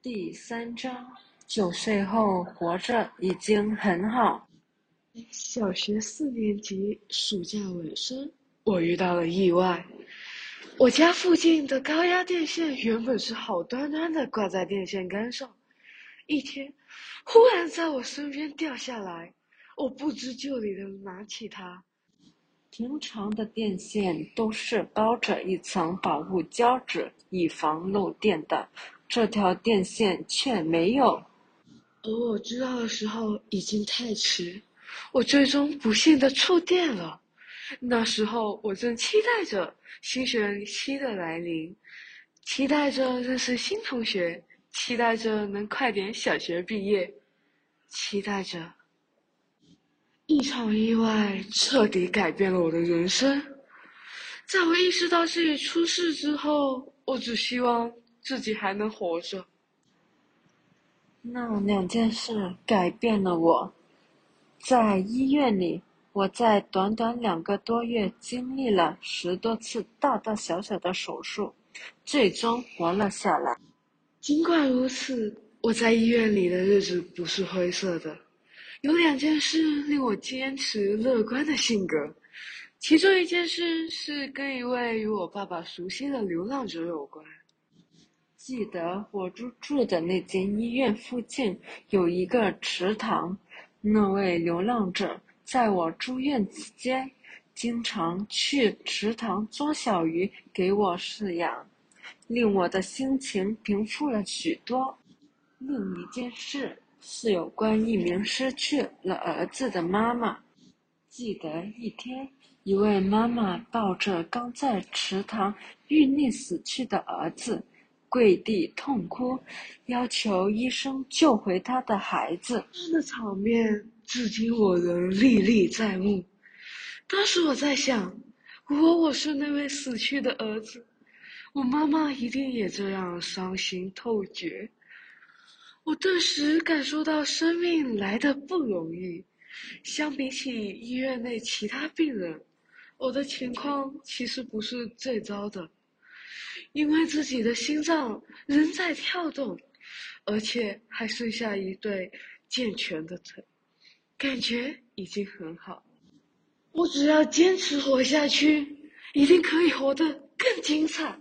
第三章，九岁后活着已经很好。小学四年级暑假尾声，我遇到了意外。我家附近的高压电线原本是好端端的挂在电线杆上，一天忽然在我身边掉下来，我不知就里的拿起它。平常的电线都是包着一层保护胶纸，以防漏电的。这条电线却没有，而我知道的时候已经太迟，我最终不幸的触电了。那时候我正期待着新学期的来临，期待着认识新同学，期待着能快点小学毕业，期待着一场意外彻底改变了我的人生。在我意识到自己出事之后，我只希望。自己还能活着，那两件事改变了我。在医院里，我在短短两个多月经历了十多次大大小小的手术，最终活了下来。尽管如此，我在医院里的日子不是灰色的。有两件事令我坚持乐观的性格，其中一件事是跟一位与我爸爸熟悉的流浪者有关。记得我住住的那间医院附近有一个池塘，那位流浪者在我住院期间，经常去池塘捉小鱼给我饲养，令我的心情平复了许多。另一件事是有关一名失去了儿子的妈妈。记得一天，一位妈妈抱着刚在池塘遇溺死去的儿子。跪地痛哭，要求医生救回他的孩子。那场面至今我仍历历在目。当时我在想，如果我是那位死去的儿子，我妈妈一定也这样伤心透绝。我顿时感受到生命来的不容易。相比起医院内其他病人，我的情况其实不是最糟的。因为自己的心脏仍在跳动，而且还剩下一对健全的腿，感觉已经很好。我只要坚持活下去，一定可以活得更精彩。